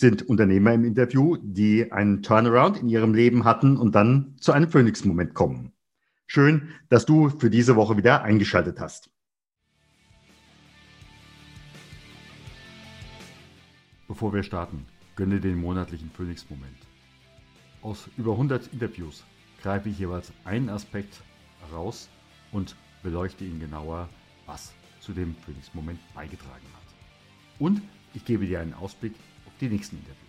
sind Unternehmer im Interview, die einen Turnaround in ihrem Leben hatten und dann zu einem Phoenix-Moment kommen. Schön, dass du für diese Woche wieder eingeschaltet hast. Bevor wir starten, gönne den monatlichen Phoenix-Moment. Aus über 100 Interviews greife ich jeweils einen Aspekt heraus und beleuchte ihn genauer, was zu dem Phoenix-Moment beigetragen hat. Und ich gebe dir einen Ausblick die nächsten Interviews.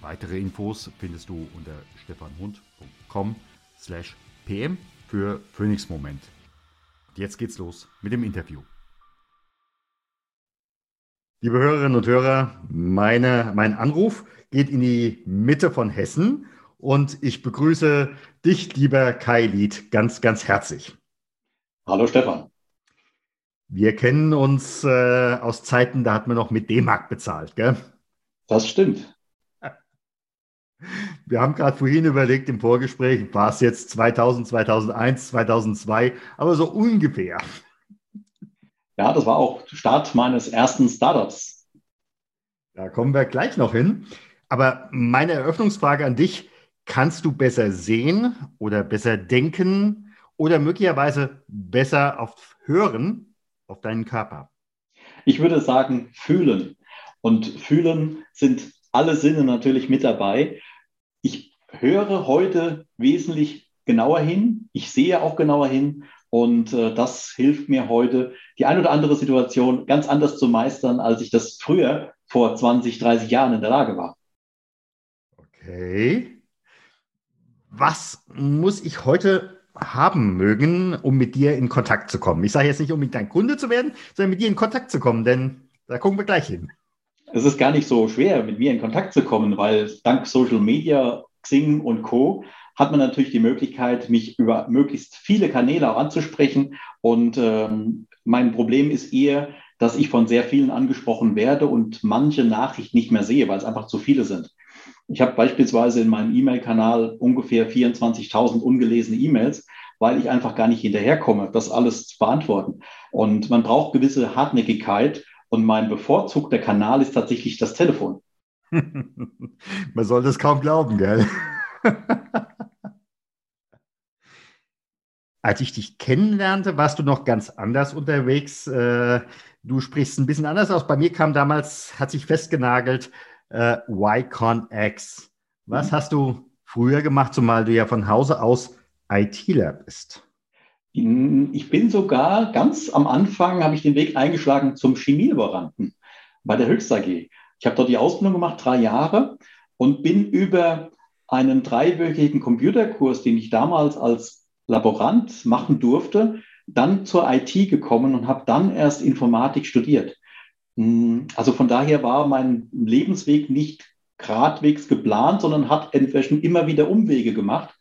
Weitere Infos findest du unter stefanhund.com slash pm für Phoenix Moment. Und jetzt geht's los mit dem Interview. Liebe Hörerinnen und Hörer, meine, mein Anruf geht in die Mitte von Hessen und ich begrüße dich, lieber Kai Lied, ganz, ganz herzlich. Hallo Stefan. Wir kennen uns äh, aus Zeiten, da hat man noch mit D-Mark bezahlt, gell? Das stimmt. Wir haben gerade vorhin überlegt im Vorgespräch, war es jetzt 2000, 2001, 2002, aber so ungefähr. Ja, das war auch Start meines ersten Startups. Da kommen wir gleich noch hin. Aber meine Eröffnungsfrage an dich, kannst du besser sehen oder besser denken oder möglicherweise besser auf hören auf deinen Körper? Ich würde sagen, fühlen. Und fühlen sind alle Sinne natürlich mit dabei. Ich höre heute wesentlich genauer hin. Ich sehe auch genauer hin. Und äh, das hilft mir heute, die ein oder andere Situation ganz anders zu meistern, als ich das früher vor 20, 30 Jahren in der Lage war. Okay. Was muss ich heute haben mögen, um mit dir in Kontakt zu kommen? Ich sage jetzt nicht, um mit dein Kunde zu werden, sondern mit dir in Kontakt zu kommen, denn da gucken wir gleich hin. Es ist gar nicht so schwer, mit mir in Kontakt zu kommen, weil dank Social Media, Xing und Co. hat man natürlich die Möglichkeit, mich über möglichst viele Kanäle auch anzusprechen. Und ähm, mein Problem ist eher, dass ich von sehr vielen angesprochen werde und manche Nachrichten nicht mehr sehe, weil es einfach zu viele sind. Ich habe beispielsweise in meinem E-Mail-Kanal ungefähr 24.000 ungelesene E-Mails, weil ich einfach gar nicht hinterherkomme, das alles zu beantworten. Und man braucht gewisse Hartnäckigkeit. Und mein bevorzugter Kanal ist tatsächlich das Telefon. man soll das kaum glauben, gell? Als ich dich kennenlernte, warst du noch ganz anders unterwegs. Äh, du sprichst ein bisschen anders aus. Bei mir kam damals, hat sich festgenagelt, äh, YConX. Was mhm. hast du früher gemacht, zumal du ja von Hause aus ITler bist? Ich bin sogar ganz am Anfang, habe ich den Weg eingeschlagen zum Chemielaboranten bei der Höchst AG. Ich habe dort die Ausbildung gemacht, drei Jahre, und bin über einen dreiwöchigen Computerkurs, den ich damals als Laborant machen durfte, dann zur IT gekommen und habe dann erst Informatik studiert. Hm, also von daher war mein Lebensweg nicht geradwegs geplant, sondern hat inzwischen immer wieder Umwege gemacht.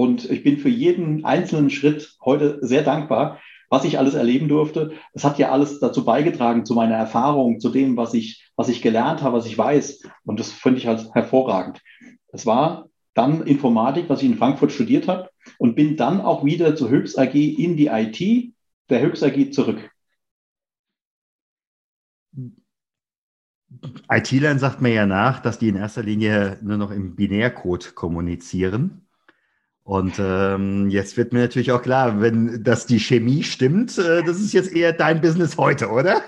Und ich bin für jeden einzelnen Schritt heute sehr dankbar, was ich alles erleben durfte. Es hat ja alles dazu beigetragen, zu meiner Erfahrung, zu dem, was ich, was ich gelernt habe, was ich weiß. Und das finde ich halt hervorragend. Es war dann Informatik, was ich in Frankfurt studiert habe und bin dann auch wieder zur Höchst AG in die IT der Höchst AG zurück. IT-Lern sagt mir ja nach, dass die in erster Linie nur noch im Binärcode kommunizieren. Und ähm, jetzt wird mir natürlich auch klar, wenn das die Chemie stimmt, äh, das ist jetzt eher dein Business heute, oder?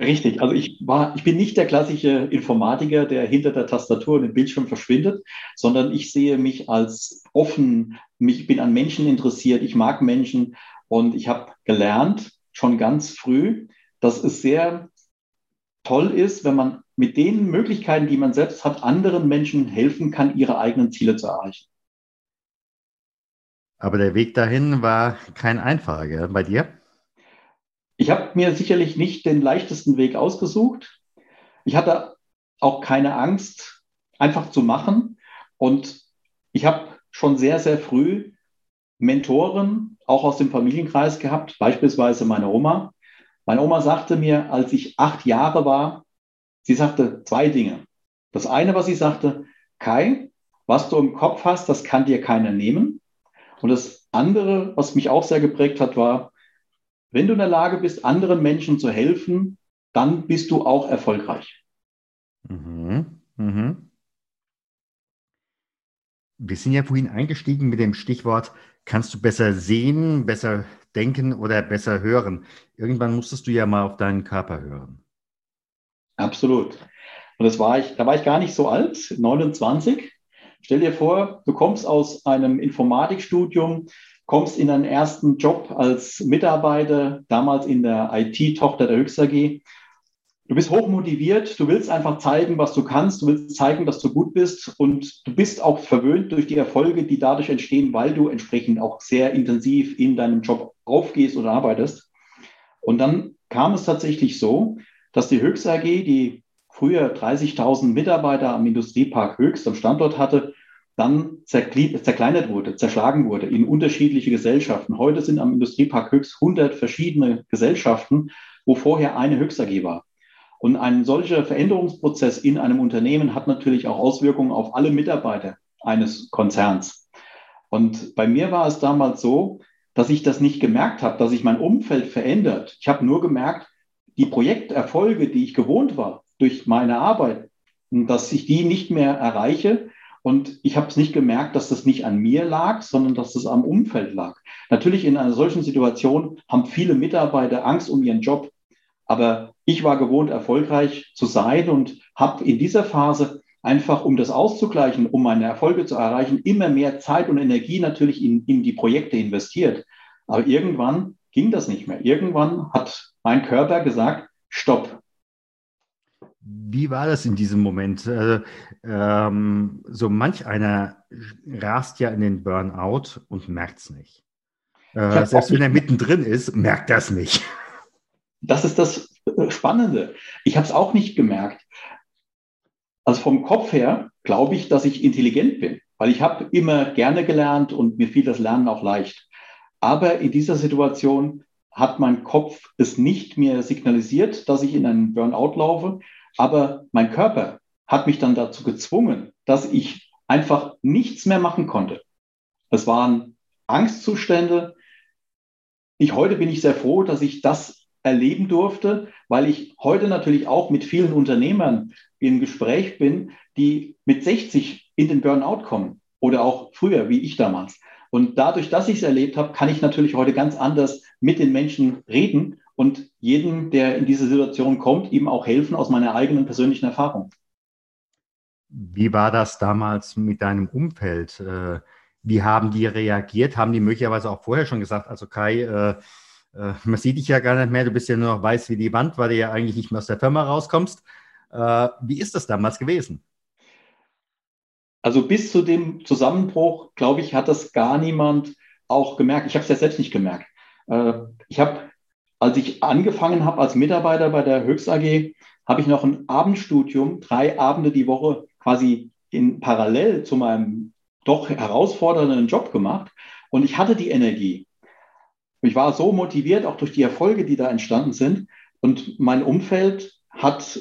Richtig. Also ich war, ich bin nicht der klassische Informatiker, der hinter der Tastatur und dem Bildschirm verschwindet, sondern ich sehe mich als offen. Ich bin an Menschen interessiert. Ich mag Menschen und ich habe gelernt schon ganz früh, dass es sehr toll ist, wenn man mit den Möglichkeiten, die man selbst hat, anderen Menschen helfen kann, ihre eigenen Ziele zu erreichen. Aber der Weg dahin war kein einfacher, gell? bei dir? Ich habe mir sicherlich nicht den leichtesten Weg ausgesucht. Ich hatte auch keine Angst, einfach zu machen. Und ich habe schon sehr, sehr früh Mentoren, auch aus dem Familienkreis gehabt, beispielsweise meine Oma. Meine Oma sagte mir, als ich acht Jahre war, sie sagte zwei Dinge. Das eine, was sie sagte, Kai, was du im Kopf hast, das kann dir keiner nehmen. Und das andere, was mich auch sehr geprägt hat, war, wenn du in der Lage bist, anderen Menschen zu helfen, dann bist du auch erfolgreich. Mhm. Mhm. Wir sind ja vorhin eingestiegen mit dem Stichwort, kannst du besser sehen, besser denken oder besser hören? Irgendwann musstest du ja mal auf deinen Körper hören. Absolut. Und das war ich, da war ich gar nicht so alt, 29. Stell dir vor, du kommst aus einem Informatikstudium, kommst in deinen ersten Job als Mitarbeiter, damals in der IT-Tochter der Höchst AG. Du bist hochmotiviert, du willst einfach zeigen, was du kannst, du willst zeigen, dass du gut bist und du bist auch verwöhnt durch die Erfolge, die dadurch entstehen, weil du entsprechend auch sehr intensiv in deinem Job aufgehst oder arbeitest. Und dann kam es tatsächlich so, dass die Höchst AG, die früher 30.000 Mitarbeiter am Industriepark Höchst am Standort hatte, dann zerkleinert wurde, zerschlagen wurde in unterschiedliche Gesellschaften. Heute sind am Industriepark Höchst 100 verschiedene Gesellschaften, wo vorher eine Höchst AG war. Und ein solcher Veränderungsprozess in einem Unternehmen hat natürlich auch Auswirkungen auf alle Mitarbeiter eines Konzerns. Und bei mir war es damals so, dass ich das nicht gemerkt habe, dass sich mein Umfeld verändert. Ich habe nur gemerkt, die Projekterfolge, die ich gewohnt war durch meine Arbeit, dass ich die nicht mehr erreiche. Und ich habe es nicht gemerkt, dass das nicht an mir lag, sondern dass das am Umfeld lag. Natürlich in einer solchen Situation haben viele Mitarbeiter Angst um ihren Job. Aber ich war gewohnt, erfolgreich zu sein und habe in dieser Phase einfach, um das auszugleichen, um meine Erfolge zu erreichen, immer mehr Zeit und Energie natürlich in, in die Projekte investiert. Aber irgendwann ging das nicht mehr. Irgendwann hat mein Körper gesagt, stopp. Wie war das in diesem Moment? Äh, ähm, so manch einer rast ja in den Burnout und merkt es nicht. Äh, selbst wenn er mittendrin ist, merkt er es nicht. Das ist das äh, Spannende. Ich habe es auch nicht gemerkt. Also vom Kopf her glaube ich, dass ich intelligent bin, weil ich habe immer gerne gelernt und mir fiel das Lernen auch leicht. Aber in dieser Situation hat mein Kopf es nicht mehr signalisiert, dass ich in einen Burnout laufe, aber mein Körper hat mich dann dazu gezwungen, dass ich einfach nichts mehr machen konnte. Es waren Angstzustände. Ich heute bin ich sehr froh, dass ich das erleben durfte, weil ich heute natürlich auch mit vielen Unternehmern im Gespräch bin, die mit 60 in den Burnout kommen oder auch früher, wie ich damals. Und dadurch, dass ich es erlebt habe, kann ich natürlich heute ganz anders mit den Menschen reden und jedem, der in diese Situation kommt, ihm auch helfen aus meiner eigenen persönlichen Erfahrung. Wie war das damals mit deinem Umfeld? Äh, wie haben die reagiert? Haben die möglicherweise auch vorher schon gesagt, also Kai, äh, äh, man sieht dich ja gar nicht mehr, du bist ja nur noch weiß wie die Wand, weil du ja eigentlich nicht mehr aus der Firma rauskommst. Wie ist das damals gewesen? Also bis zu dem Zusammenbruch, glaube ich, hat das gar niemand auch gemerkt. Ich habe es ja selbst nicht gemerkt. Ich habe als ich angefangen habe als Mitarbeiter bei der Höchst AG, habe ich noch ein Abendstudium, drei Abende die Woche quasi in parallel zu meinem doch herausfordernden Job gemacht. Und ich hatte die Energie. Ich war so motiviert, auch durch die Erfolge, die da entstanden sind. Und mein Umfeld hat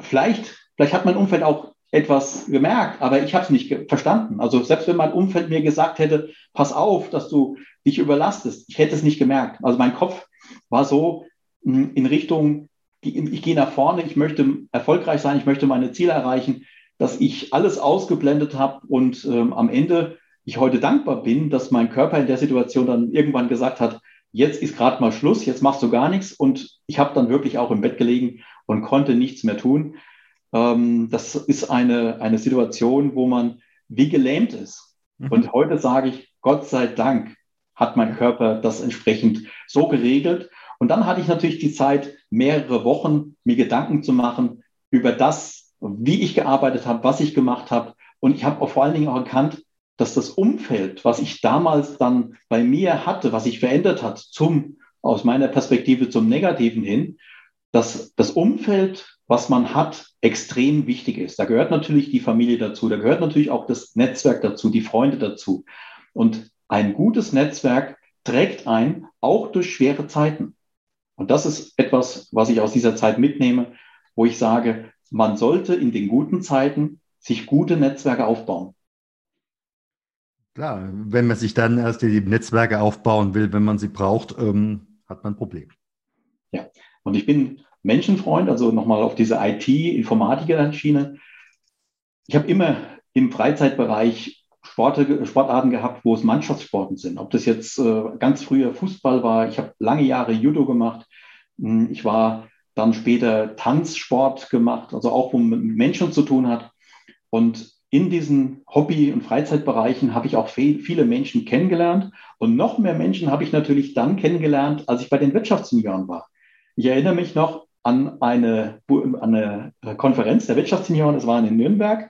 vielleicht, vielleicht hat mein Umfeld auch etwas gemerkt, aber ich habe es nicht verstanden. Also selbst wenn mein Umfeld mir gesagt hätte, pass auf, dass du dich überlastest, ich hätte es nicht gemerkt. Also mein Kopf war so hm, in Richtung, ich gehe nach vorne, ich möchte erfolgreich sein, ich möchte meine Ziele erreichen, dass ich alles ausgeblendet habe und ähm, am Ende ich heute dankbar bin, dass mein Körper in der Situation dann irgendwann gesagt hat, jetzt ist gerade mal Schluss, jetzt machst du gar nichts und ich habe dann wirklich auch im Bett gelegen und konnte nichts mehr tun. Ähm, das ist eine, eine Situation, wo man wie gelähmt ist. Mhm. Und heute sage ich, Gott sei Dank hat mein Körper das entsprechend so geregelt. Und dann hatte ich natürlich die Zeit, mehrere Wochen mir Gedanken zu machen über das, wie ich gearbeitet habe, was ich gemacht habe. Und ich habe auch vor allen Dingen auch erkannt, dass das Umfeld, was ich damals dann bei mir hatte, was sich verändert hat, zum, aus meiner Perspektive zum Negativen hin, dass das Umfeld was man hat, extrem wichtig ist. Da gehört natürlich die Familie dazu, da gehört natürlich auch das Netzwerk dazu, die Freunde dazu. Und ein gutes Netzwerk trägt ein, auch durch schwere Zeiten. Und das ist etwas, was ich aus dieser Zeit mitnehme, wo ich sage, man sollte in den guten Zeiten sich gute Netzwerke aufbauen. Klar, wenn man sich dann erst die Netzwerke aufbauen will, wenn man sie braucht, ähm, hat man ein Problem. Ja, und ich bin Menschenfreund, also nochmal auf diese IT-Informatiker-Schiene. Ich habe immer im Freizeitbereich Sporte, Sportarten gehabt, wo es Mannschaftssporten sind. Ob das jetzt äh, ganz früher Fußball war, ich habe lange Jahre Judo gemacht. Hm, ich war dann später Tanzsport gemacht, also auch wo man mit Menschen zu tun hat. Und in diesen Hobby- und Freizeitbereichen habe ich auch viele Menschen kennengelernt. Und noch mehr Menschen habe ich natürlich dann kennengelernt, als ich bei den Wirtschaftssenioren war. Ich erinnere mich noch an eine, an eine Konferenz der Wirtschaftssenioren, das war in Nürnberg.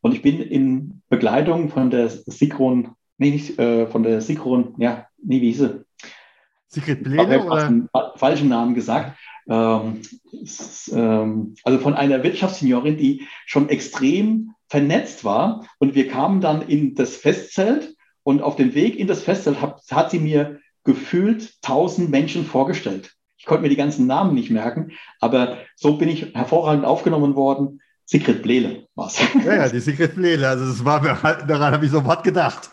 Und ich bin in Begleitung von der Sikron, nee, nicht äh, von der Sikron, ja, nee, wie hieß sie? Sigrid Blele oder? Einen falschen Namen gesagt. Ähm, ähm, also von einer Wirtschaftsseniorin, die schon extrem vernetzt war. Und wir kamen dann in das Festzelt und auf dem Weg in das Festzelt hat, hat sie mir gefühlt tausend Menschen vorgestellt. Ich konnte mir die ganzen Namen nicht merken, aber so bin ich hervorragend aufgenommen worden. Sigrid Blele war es. Ja, ja, die Sigrid Blele, also das war mir, daran habe ich sofort gedacht.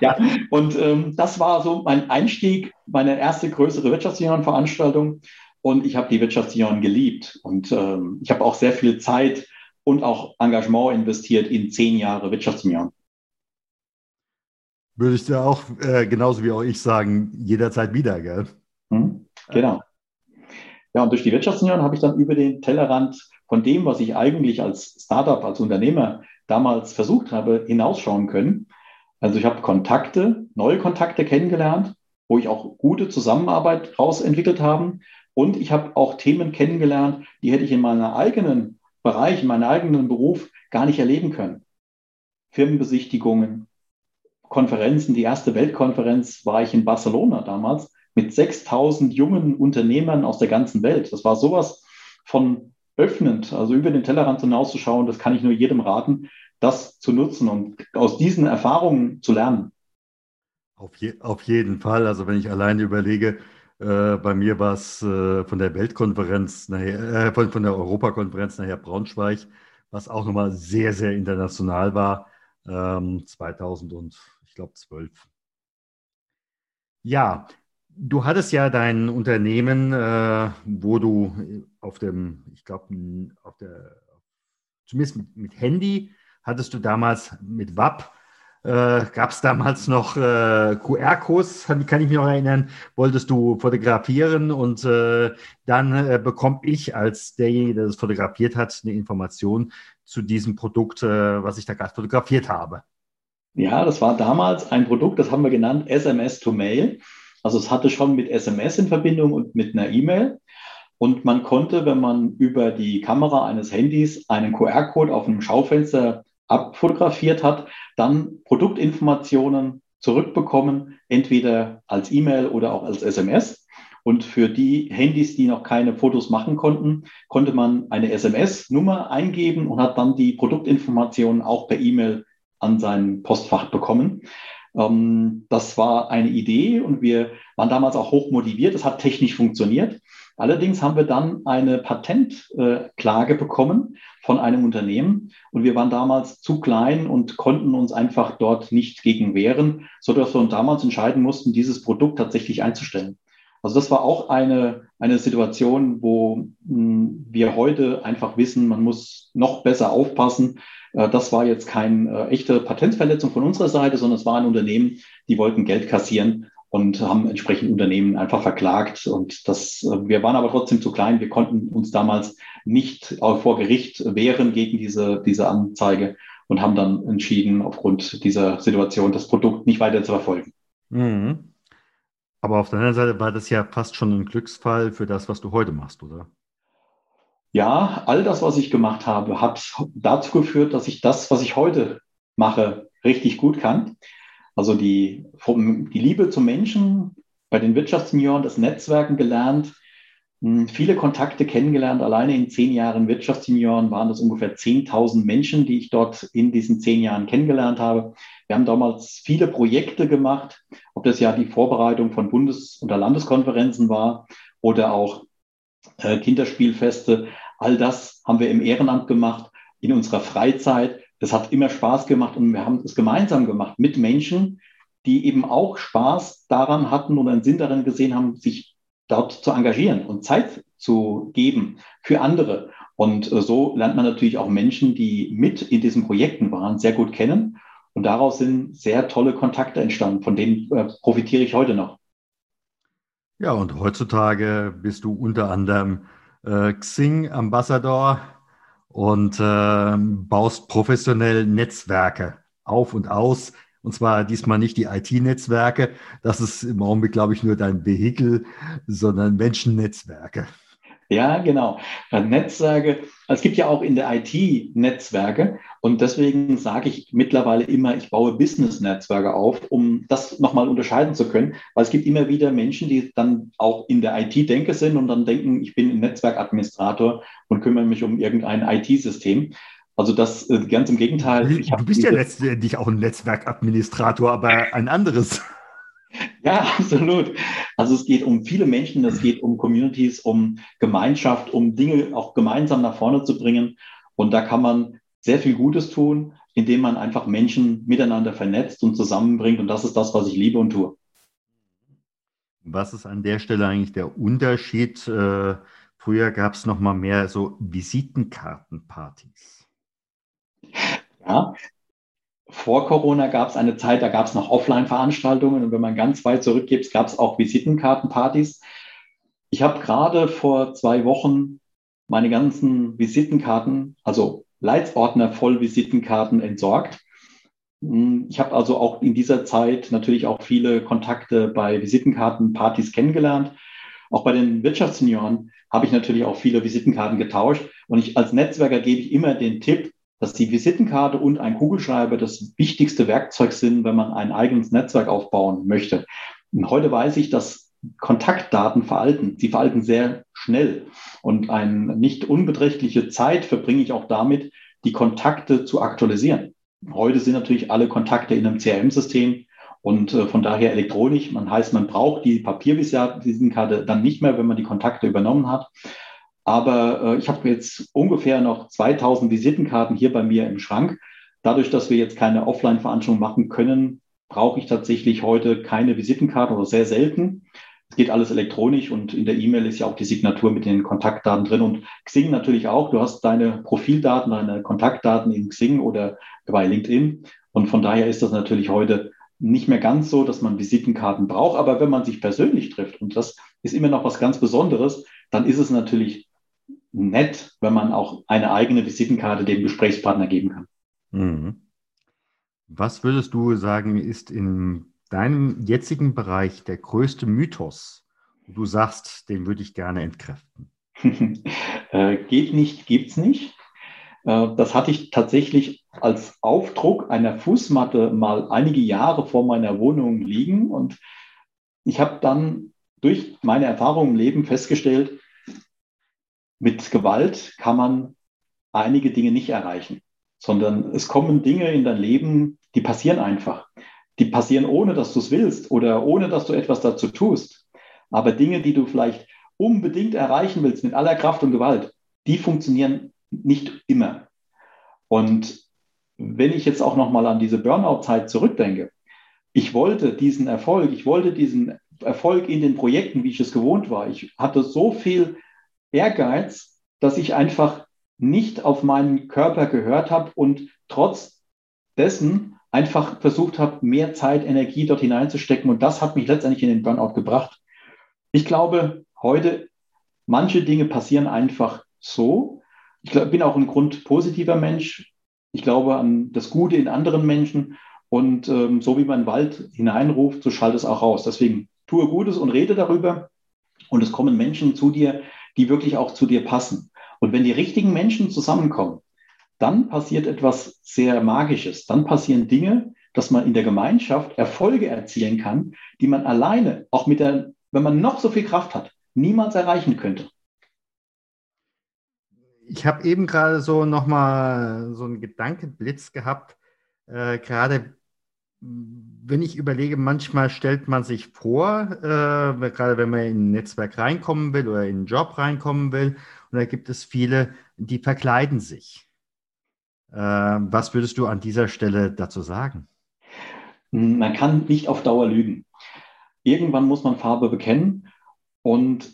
ja, und ähm, das war so mein Einstieg, meine erste größere Wirtschaftsseniorenveranstaltung. Und ich habe die Wirtschaftssenioren geliebt. Und ähm, ich habe auch sehr viel Zeit und auch Engagement investiert in zehn Jahre Wirtschaftssenioren. Würde ich dir auch, äh, genauso wie auch ich sagen, jederzeit wieder, gell? Mhm, genau. Ja, und durch die Wirtschaftssenioren habe ich dann über den Tellerrand von dem, was ich eigentlich als Startup, als Unternehmer damals versucht habe, hinausschauen können. Also ich habe Kontakte, neue Kontakte kennengelernt, wo ich auch gute Zusammenarbeit rausentwickelt habe. Und ich habe auch Themen kennengelernt, die hätte ich in meiner eigenen Bereich, in meinem eigenen Beruf gar nicht erleben können. Firmenbesichtigungen, Konferenzen, die erste Weltkonferenz war ich in Barcelona damals mit 6000 jungen Unternehmern aus der ganzen Welt. Das war sowas von öffnend, also über den Tellerrand hinauszuschauen, das kann ich nur jedem raten, das zu nutzen und aus diesen Erfahrungen zu lernen. Auf, je, auf jeden Fall. Also wenn ich alleine überlege, äh, bei mir war es äh, von der Weltkonferenz, nachher, äh, von, von der Europakonferenz nachher Braunschweig, was auch nochmal sehr, sehr international war, ähm, 2000 und ich glaube 12. Ja, du hattest ja dein Unternehmen, äh, wo du auf dem, ich glaube, auf der, zumindest mit, mit Handy, hattest du damals mit WAP äh, gab es damals noch äh, QR-Codes, kann, ich mich noch erinnern, wolltest du fotografieren und äh, dann äh, bekomme ich als derjenige, der das fotografiert hat, eine Information zu diesem Produkt, äh, was ich da gerade fotografiert habe. Ja, das war damals ein Produkt, das haben wir genannt SMS to Mail. Also es hatte schon mit SMS in Verbindung und mit einer E-Mail. Und man konnte, wenn man über die Kamera eines Handys einen QR-Code auf einem Schaufenster abfotografiert hat, dann Produktinformationen zurückbekommen, entweder als E-Mail oder auch als SMS. Und für die Handys, die noch keine Fotos machen konnten, konnte man eine SMS-Nummer eingeben und hat dann die Produktinformationen auch per E-Mail an sein Postfach bekommen. Ähm, das war eine Idee und wir waren damals auch hoch motiviert. Es hat technisch funktioniert. Allerdings haben wir dann eine Patentklage bekommen von einem Unternehmen und wir waren damals zu klein und konnten uns einfach dort nicht gegen wehren, sodass wir uns damals entscheiden mussten, dieses Produkt tatsächlich einzustellen. Also das war auch eine, eine Situation, wo hm, wir heute einfach wissen, man muss noch besser aufpassen. Äh, das war jetzt keine äh, echte Patentverletzung von unserer Seite, sondern es war ein Unternehmen, die wollten Geld kassieren und haben entsprechend Unternehmen einfach verklagt. Und das, äh, wir waren aber trotzdem zu klein. Wir konnten uns damals nicht vor Gericht wehren gegen diese, diese Anzeige und haben dann entschieden, aufgrund dieser Situation das Produkt nicht weiter zu verfolgen. Mhm. Aber auf der anderen Seite war das ja fast schon ein Glücksfall für das, was du heute machst, oder? Ja, all das, was ich gemacht habe, hat dazu geführt, dass ich das, was ich heute mache, richtig gut kann. Also die, die Liebe zum Menschen, bei den Wirtschaftssenioren, das Netzwerken gelernt, viele Kontakte kennengelernt. Alleine in zehn Jahren Wirtschaftssenioren waren das ungefähr 10.000 Menschen, die ich dort in diesen zehn Jahren kennengelernt habe. Wir haben damals viele Projekte gemacht, ob das ja die Vorbereitung von Bundes- und Landeskonferenzen war oder auch äh, Kinderspielfeste. All das haben wir im Ehrenamt gemacht, in unserer Freizeit. Das hat immer Spaß gemacht und wir haben es gemeinsam gemacht mit Menschen, die eben auch Spaß daran hatten und einen Sinn darin gesehen haben, sich dort zu engagieren und Zeit zu geben für andere. Und äh, so lernt man natürlich auch Menschen, die mit in diesen Projekten waren, sehr gut kennen. Und daraus sind sehr tolle Kontakte entstanden, von denen äh, profitiere ich heute noch. Ja, und heutzutage bist du unter anderem äh, Xing-Ambassador und äh, baust professionell Netzwerke auf und aus. Und zwar diesmal nicht die IT-Netzwerke, das ist im Augenblick, glaube ich, nur dein Vehikel, sondern Menschennetzwerke. Ja, genau. Netzwerke, es gibt ja auch in der IT Netzwerke und deswegen sage ich mittlerweile immer, ich baue Business-Netzwerke auf, um das nochmal unterscheiden zu können, weil es gibt immer wieder Menschen, die dann auch in der IT-Denke sind und dann denken, ich bin Netzwerkadministrator und kümmere mich um irgendein IT-System. Also das äh, ganz im Gegenteil. Du bist ja letztendlich auch ein Netzwerkadministrator, aber ein anderes. Ja, absolut. Also es geht um viele Menschen, es geht um Communities, um Gemeinschaft, um Dinge auch gemeinsam nach vorne zu bringen. Und da kann man sehr viel Gutes tun, indem man einfach Menschen miteinander vernetzt und zusammenbringt. Und das ist das, was ich liebe und tue. Was ist an der Stelle eigentlich der Unterschied? Äh, früher gab es noch mal mehr so Visitenkartenpartys. Ja, vor Corona gab es eine Zeit, da gab es noch Offline-Veranstaltungen und wenn man ganz weit zurückgeht, gab es auch Visitenkartenpartys. Ich habe gerade vor zwei Wochen meine ganzen Visitenkarten, also Leitsordner voll Visitenkarten entsorgt. Hm, ich habe also auch in dieser Zeit natürlich auch viele Kontakte bei Visitenkartenpartys kennengelernt. Auch bei den Wirtschaftssenioren habe ich natürlich auch viele Visitenkarten getauscht. Und ich als Netzwerker gebe ich immer den Tipp, dass die Visitenkarte und ein Kugelschreiber das wichtigste Werkzeug sind, wenn man ein eigenes Netzwerk aufbauen möchte. Und heute weiß ich, dass Kontaktdaten veralten. Sie veralten sehr schnell. Und eine nicht unbeträchtliche Zeit verbringe ich auch damit, die Kontakte zu aktualisieren. Heute sind natürlich alle Kontakte in einem CRM-System und äh, von daher elektronisch. Man heißt, man braucht die Papiervisitenkarte dann nicht mehr, wenn man die Kontakte übernommen hat. Aber äh, ich habe jetzt ungefähr noch 2000 Visitenkarten hier bei mir im Schrank. Dadurch, dass wir jetzt keine Offline-Veranstaltung machen können, brauche ich tatsächlich heute keine Visitenkarte oder sehr selten. Es geht alles elektronisch und in der E-Mail ist ja auch die Signatur mit den Kontaktdaten drin und Xing natürlich auch. Du hast deine Profildaten, deine Kontaktdaten in Xing oder bei LinkedIn. Und von daher ist das natürlich heute nicht mehr ganz so, dass man Visitenkarten braucht. Aber wenn man sich persönlich trifft, und das ist immer noch was ganz Besonderes, dann ist es natürlich nett, wenn man auch eine eigene Visitenkarte dem Gesprächspartner geben kann. Mhm. Was würdest du sagen, ist in deinem jetzigen Bereich der größte Mythos, wo du sagst, den würde ich gerne entkräften? äh, geht nicht, gibt's nicht. Äh, das hatte ich tatsächlich als Aufdruck einer Fußmatte mal einige Jahre vor meiner Wohnung liegen und ich habe dann durch meine Erfahrungen im Leben festgestellt, mit Gewalt kann man einige Dinge nicht erreichen, sondern es kommen Dinge in dein Leben, die passieren einfach. Die passieren ohne, dass du es willst oder ohne, dass du etwas dazu tust. Aber Dinge, die du vielleicht unbedingt erreichen willst mit aller Kraft und Gewalt, die funktionieren nicht immer. Und wenn ich jetzt auch nochmal an diese Burnout-Zeit zurückdenke, ich wollte diesen Erfolg, ich wollte diesen Erfolg in den Projekten, wie ich es gewohnt war. Ich hatte so viel Ehrgeiz, dass ich einfach nicht auf meinen Körper gehört habe und trotz dessen einfach versucht habe, mehr Zeit, Energie dort hineinzustecken. Und das hat mich letztendlich in den Burnout gebracht. Ich glaube, heute, manche Dinge passieren einfach so. Ich glaub, bin auch ein grundpositiver Mensch. Ich glaube an das Gute in anderen Menschen. Und ähm, so wie man Wald hineinruft, so schallt es auch raus. Deswegen tue Gutes und rede darüber. Und es kommen Menschen zu dir, die wirklich auch zu dir passen. Und wenn die richtigen Menschen zusammenkommen, dann passiert etwas sehr Magisches. Dann passieren Dinge, dass man in der Gemeinschaft Erfolge erzielen kann, die man alleine, auch mit der, wenn man noch so viel Kraft hat, niemals erreichen könnte. ich habe eben gerade so nochmal so einen Gedankenblitz gehabt, äh, gerade wenn ich überlege, manchmal stellt man sich vor, äh, gerade wenn man in ein Netzwerk reinkommen will oder in einen Job reinkommen will, und da gibt es viele, die verkleiden sich. Äh, was würdest du an dieser Stelle dazu sagen? Man kann nicht auf Dauer lügen. Irgendwann muss man Farbe bekennen und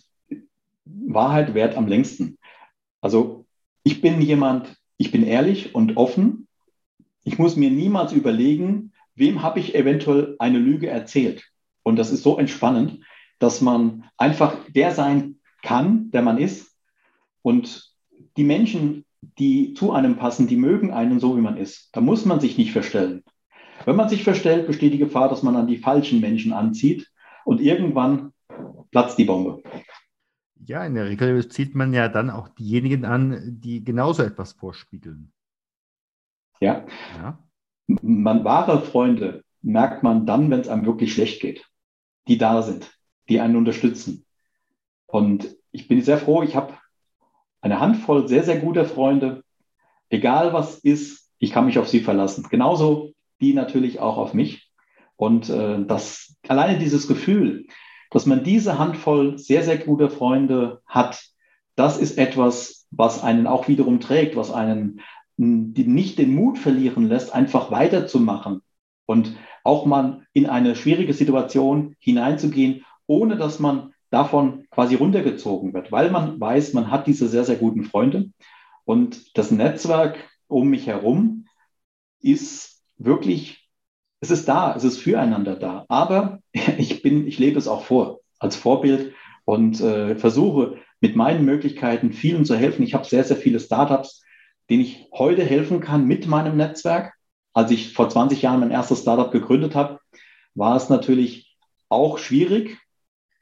Wahrheit wert am längsten. Also ich bin jemand, ich bin ehrlich und offen. Ich muss mir niemals überlegen, wem habe ich eventuell eine Lüge erzählt. Und das ist so entspannend, dass man einfach der sein kann, der man ist. Und die Menschen, die zu einem passen, die mögen einen so, wie man ist. Da muss man sich nicht verstellen. Wenn man sich verstellt, besteht die Gefahr, dass man an die falschen Menschen anzieht und irgendwann platzt die Bombe. Ja, in der Regel zieht man ja dann auch diejenigen an, die genauso etwas vorspiegeln. Ja. ja. Man wahre Freunde merkt man dann, wenn es einem wirklich schlecht geht, die da sind, die einen unterstützen. Und ich bin sehr froh, ich habe eine Handvoll sehr, sehr guter Freunde. Egal was ist, ich kann mich auf sie verlassen. Genauso die natürlich auch auf mich. Und äh, das alleine dieses Gefühl, dass man diese Handvoll sehr, sehr guter Freunde hat, das ist etwas, was einen auch wiederum trägt, was einen die nicht den Mut verlieren lässt, einfach weiterzumachen und auch mal in eine schwierige Situation hineinzugehen, ohne dass man davon quasi runtergezogen wird, weil man weiß, man hat diese sehr, sehr guten Freunde und das Netzwerk um mich herum ist wirklich, es ist da, es ist füreinander da, aber ich bin, ich lebe es auch vor als Vorbild und äh, versuche mit meinen Möglichkeiten vielen zu helfen. Ich habe sehr, sehr viele Startups, denen ich heute helfen kann mit meinem Netzwerk. Als ich vor 20 Jahren mein erstes Startup gegründet habe, war es natürlich auch schwierig.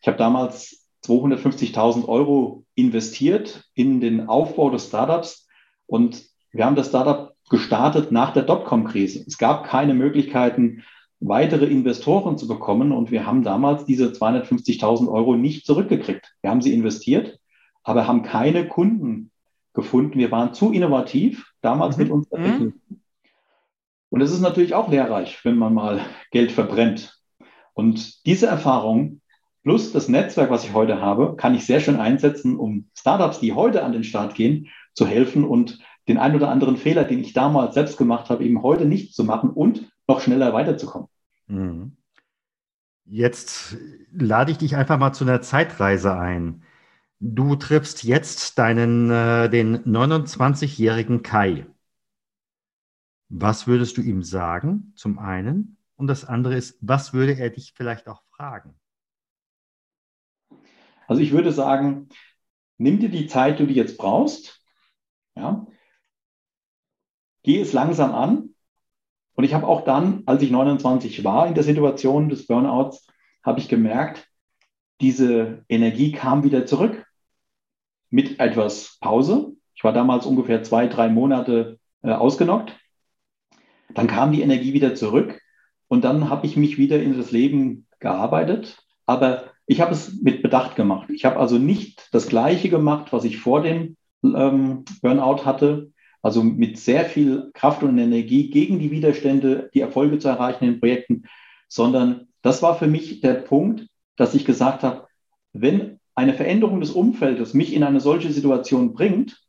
Ich habe damals 250.000 Euro investiert in den Aufbau des Startups und wir haben das Startup gestartet nach der Dotcom-Krise. Es gab keine Möglichkeiten, weitere Investoren zu bekommen und wir haben damals diese 250.000 Euro nicht zurückgekriegt. Wir haben sie investiert, aber haben keine Kunden gefunden. Wir waren zu innovativ damals mhm. mit unserer mhm. Technik. Und es ist natürlich auch lehrreich, wenn man mal Geld verbrennt. Und diese Erfahrung plus das Netzwerk, was ich heute habe, kann ich sehr schön einsetzen, um Startups, die heute an den Start gehen, zu helfen und den ein oder anderen Fehler, den ich damals selbst gemacht habe, eben heute nicht zu machen und noch schneller weiterzukommen. Mhm. Jetzt lade ich dich einfach mal zu einer Zeitreise ein. Du triffst jetzt deinen, äh, den 29-jährigen Kai. Was würdest du ihm sagen, zum einen? Und das andere ist, was würde er dich vielleicht auch fragen? Also ich würde sagen, nimm dir die Zeit, die du jetzt brauchst. Ja. Geh es langsam an. Und ich habe auch dann, als ich 29 war in der Situation des Burnouts, habe ich gemerkt, diese Energie kam wieder zurück mit etwas Pause. Ich war damals ungefähr zwei, drei Monate äh, ausgenockt. Dann kam die Energie wieder zurück und dann habe ich mich wieder in das Leben gearbeitet. Aber ich habe es mit Bedacht gemacht. Ich habe also nicht das Gleiche gemacht, was ich vor dem ähm, Burnout hatte. Also mit sehr viel Kraft und Energie gegen die Widerstände, die Erfolge zu erreichen in Projekten, sondern das war für mich der Punkt, dass ich gesagt habe, wenn eine Veränderung des Umfeldes mich in eine solche Situation bringt,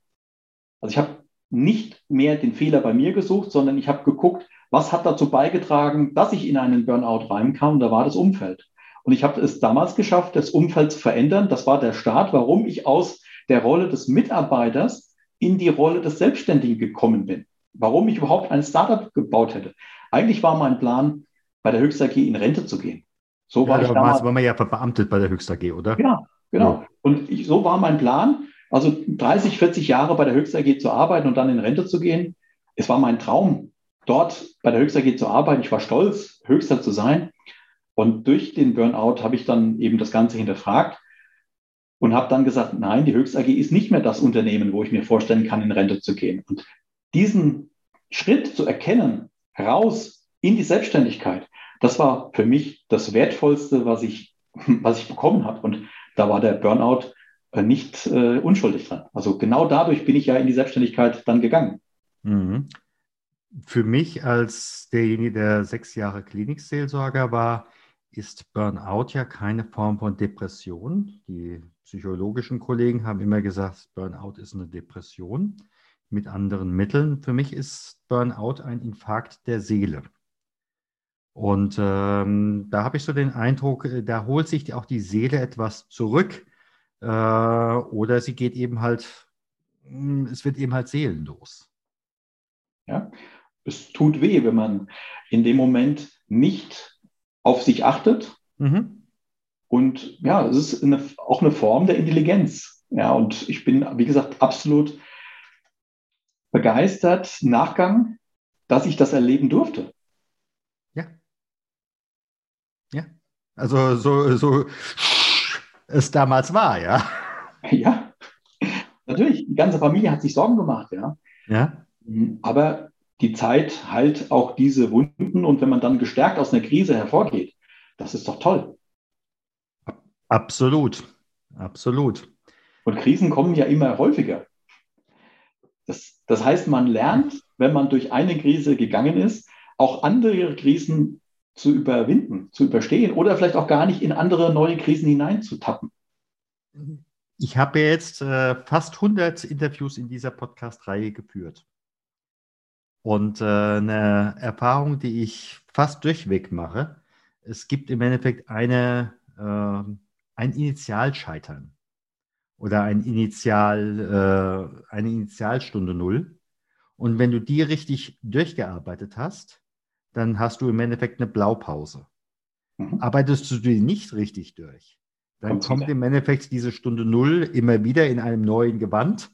also ich habe nicht mehr den Fehler bei mir gesucht, sondern ich habe geguckt, was hat dazu beigetragen, dass ich in einen Burnout reinkam. Und da war das Umfeld. Und ich habe es damals geschafft, das Umfeld zu verändern. Das war der Start, warum ich aus der Rolle des Mitarbeiters in die Rolle des Selbstständigen gekommen bin. Warum ich überhaupt ein Startup gebaut hätte. Eigentlich war mein Plan, bei der Höchst AG in Rente zu gehen. So war ja, ich damals. war man ja verbeamtet bei der Höchst AG, oder? Ja, Genau. Und ich, so war mein Plan. Also 30, 40 Jahre bei der Höchst AG zu arbeiten und dann in Rente zu gehen. Es war mein Traum, dort bei der Höchst AG zu arbeiten. Ich war stolz, Höchster zu sein. Und durch den Burnout habe ich dann eben das Ganze hinterfragt und habe dann gesagt, nein, die Höchst AG ist nicht mehr das Unternehmen, wo ich mir vorstellen kann, in Rente zu gehen. Und diesen Schritt zu erkennen, raus in die Selbstständigkeit, das war für mich das Wertvollste, was ich, was ich bekommen habe. Und da war der Burnout äh, nicht äh, unschuldig dran. Also genau dadurch bin ich ja in die Selbstständigkeit dann gegangen. Mhm. Für mich als derjenige, der sechs Jahre Klinikseelsorger war, ist Burnout ja keine Form von Depression. Die psychologischen Kollegen haben immer gesagt, Burnout ist eine Depression mit anderen Mitteln. Für mich ist Burnout ein Infarkt der Seele. Und ähm, da habe ich so den Eindruck, äh, da holt sich auch die Seele etwas zurück äh, oder sie geht eben halt, hm, es wird eben halt seelenlos. Ja, es tut weh, wenn man in dem Moment nicht auf sich achtet. Mhm. Und ja, es ist eine, auch eine Form der Intelligenz. Ja, und ich bin, wie gesagt, absolut begeistert, Nachgang, dass ich das erleben durfte. Ja. Ja. Also so, so es damals war, ja. Ja, natürlich. Die ganze Familie hat sich Sorgen gemacht, ja. Ja. Mhm. Aber die Zeit heilt auch diese Wunden und wenn man dann gestärkt aus einer Krise hervorgeht, das ist doch toll. Absolut, absolut. Und Krisen kommen ja immer häufiger. Das, das heißt, man lernt, wenn man durch eine Krise gegangen ist, auch andere Krisen zu überwinden, zu überstehen oder vielleicht auch gar nicht in andere neue Krisen hineinzutappen. Ich habe jetzt äh, fast 100 Interviews in dieser Podcast-Reihe geführt. Und äh, eine Erfahrung, die ich fast durchweg mache, es gibt im Endeffekt eine, äh, ein Initialscheitern oder ein Initial, äh, eine Initialstunde Null. Und wenn du die richtig durchgearbeitet hast, dann hast du im Endeffekt eine Blaupause. Mhm. Arbeitest du die nicht richtig durch, dann kommt, kommt im Endeffekt diese Stunde Null immer wieder in einem neuen Gewand,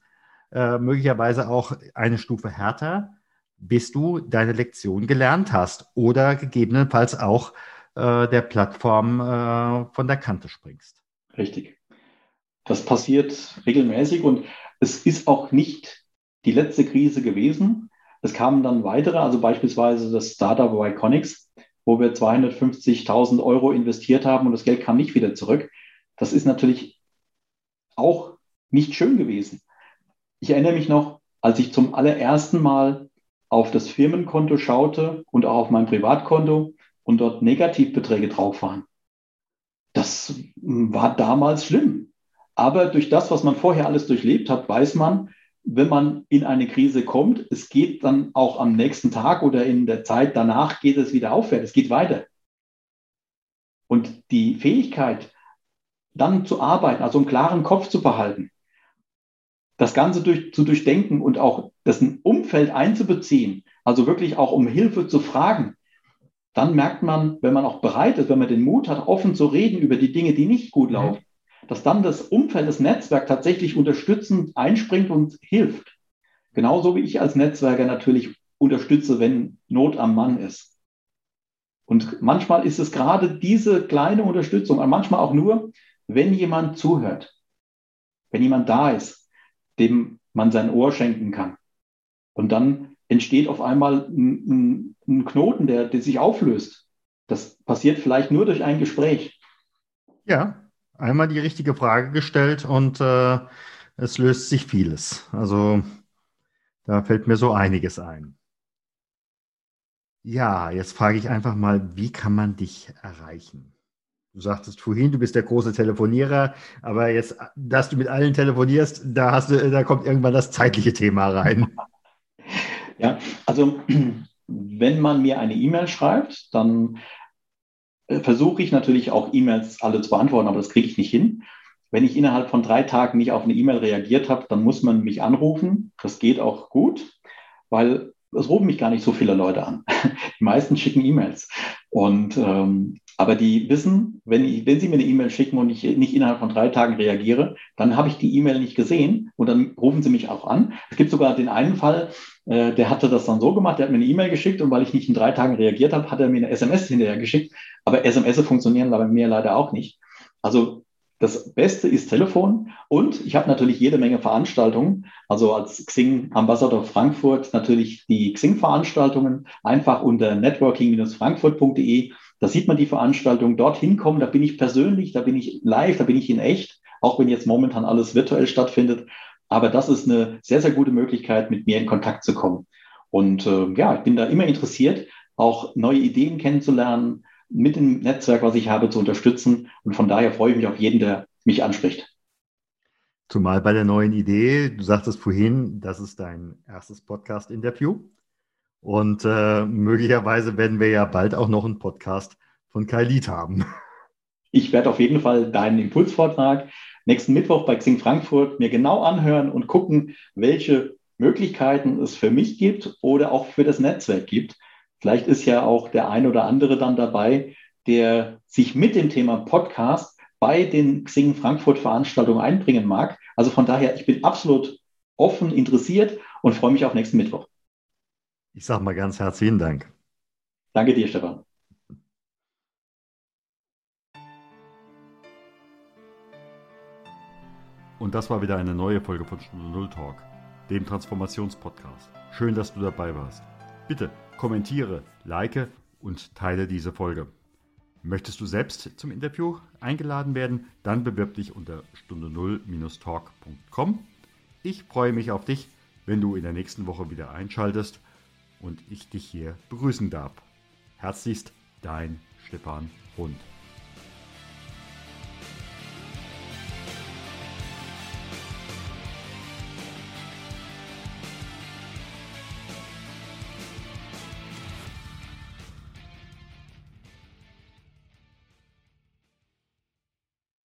äh, möglicherweise auch eine Stufe härter, bis du deine Lektion gelernt hast oder gegebenenfalls auch äh, der Plattform äh, von der Kante springst. Richtig. Das passiert regelmäßig und es ist auch nicht die letzte Krise gewesen. Es kamen dann weitere, also beispielsweise das Startup Iconics, wo wir 250.000 Euro investiert haben und das Geld kam nicht wieder zurück. Das ist natürlich auch nicht schön gewesen. Ich erinnere mich noch, als ich zum allerersten Mal auf das Firmenkonto schaute und auch auf mein Privatkonto und dort Negativbeträge drauf waren. Das war damals schlimm. Aber durch das, was man vorher alles durchlebt hat, weiß man, wenn man in eine Krise kommt, es geht dann auch am nächsten Tag oder in der Zeit danach geht es wieder aufwärts, es geht weiter. Und die Fähigkeit, dann zu arbeiten, also einen klaren Kopf zu behalten, das Ganze durch, zu durchdenken und auch das Umfeld einzubeziehen, also wirklich auch um Hilfe zu fragen, dann merkt man, wenn man auch bereit ist, wenn man den Mut hat, offen zu reden über die Dinge, die nicht gut mhm. laufen, dass dann das Umfeld, das Netzwerk tatsächlich unterstützend einspringt und hilft. Genauso wie ich als Netzwerker natürlich unterstütze, wenn Not am Mann ist. Und manchmal ist es gerade diese kleine Unterstützung, und manchmal auch nur, wenn jemand zuhört, wenn jemand da ist, dem man sein Ohr schenken kann. Und dann entsteht auf einmal ein, ein Knoten, der, der sich auflöst. Das passiert vielleicht nur durch ein Gespräch. Ja, einmal die richtige Frage gestellt und äh, es löst sich vieles. Also da fällt mir so einiges ein. Ja, jetzt frage ich einfach mal, wie kann man dich erreichen? Du sagtest vorhin, du bist der große Telefonierer, aber jetzt, dass du mit allen telefonierst, da hast du, da kommt irgendwann das zeitliche Thema rein. Ja, also wenn man mir eine E-Mail schreibt, dann versuche ich natürlich auch E-Mails alle zu beantworten, aber das kriege ich nicht hin. Wenn ich innerhalb von drei Tagen nicht auf eine E-Mail reagiert habe, dann muss man mich anrufen. Das geht auch gut, weil es rufen mich gar nicht so viele Leute an. Die meisten schicken E-Mails. Und ähm, aber die wissen, wenn, ich, wenn sie mir eine E-Mail schicken und ich nicht innerhalb von drei Tagen reagiere, dann habe ich die E-Mail nicht gesehen und dann rufen sie mich auch an. Es gibt sogar den einen Fall, äh, der hatte das dann so gemacht, der hat mir eine E-Mail geschickt und weil ich nicht in drei Tagen reagiert habe, hat er mir eine SMS hinterher geschickt. Aber SMS funktionieren bei mir leider auch nicht. Also das Beste ist Telefon und ich habe natürlich jede Menge Veranstaltungen. Also als Xing Ambassador Frankfurt natürlich die Xing-Veranstaltungen einfach unter networking-frankfurt.de Da sieht man die Veranstaltung dorthin kommen, da bin ich persönlich, da bin ich live, da bin ich in echt, auch wenn jetzt momentan alles virtuell stattfindet. Aber das ist eine sehr, sehr gute Möglichkeit, mit mir in Kontakt zu kommen. Und äh, ja, ich bin da immer interessiert, auch neue Ideen kennenzulernen, mit dem Netzwerk, was ich habe, zu unterstützen. Und von daher freue ich mich auf jeden, der mich anspricht. Zumal bei der neuen Idee, du sagtest vorhin, das ist dein erstes Podcast-Interview. Und äh, möglicherweise werden wir ja bald auch noch einen Podcast von Kai Lied haben. Ich werde auf jeden Fall deinen Impulsvortrag nächsten Mittwoch bei Xing Frankfurt mir genau anhören und gucken, welche Möglichkeiten es für mich gibt oder auch für das Netzwerk gibt. Vielleicht ist ja auch der ein oder andere dann dabei, der sich mit dem Thema Podcast bei den Xing Frankfurt Veranstaltungen einbringen mag. Also von daher, ich bin absolut offen, interessiert und freue mich auf nächsten Mittwoch. Ich sage mal ganz herzlichen Dank. Danke dir, Stefan. Und das war wieder eine neue Folge von Stunde Null Talk, dem Transformationspodcast. Schön, dass du dabei warst. Bitte kommentiere, like und teile diese Folge. Möchtest du selbst zum Interview eingeladen werden? Dann bewirb dich unter stunde null-talk.com. Ich freue mich auf dich, wenn du in der nächsten Woche wieder einschaltest und ich dich hier begrüßen darf. Herzlichst dein Stefan Hund.